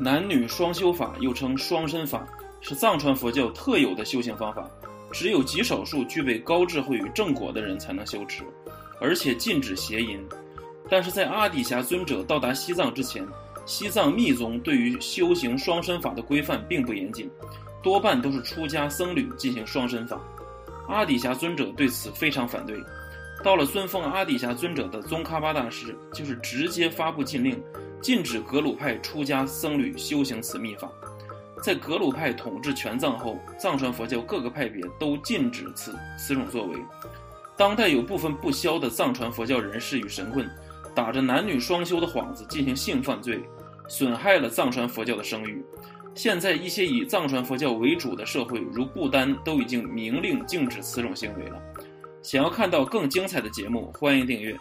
男女双修法又称双身法，是藏传佛教特有的修行方法，只有极少数具备高智慧与正果的人才能修持，而且禁止邪淫。但是在阿底峡尊者到达西藏之前，西藏密宗对于修行双身法的规范并不严谨，多半都是出家僧侣进行双身法。阿底峡尊者对此非常反对。到了尊奉阿底峡尊者的宗喀巴大师，就是直接发布禁令，禁止格鲁派出家僧侣修行此秘法。在格鲁派统治全藏后，藏传佛教各个派别都禁止此此种作为。当代有部分不肖的藏传佛教人士与神棍，打着男女双修的幌子进行性犯罪，损害了藏传佛教的声誉。现在一些以藏传佛教为主的社会，如不丹，都已经明令禁止此种行为了。想要看到更精彩的节目，欢迎订阅。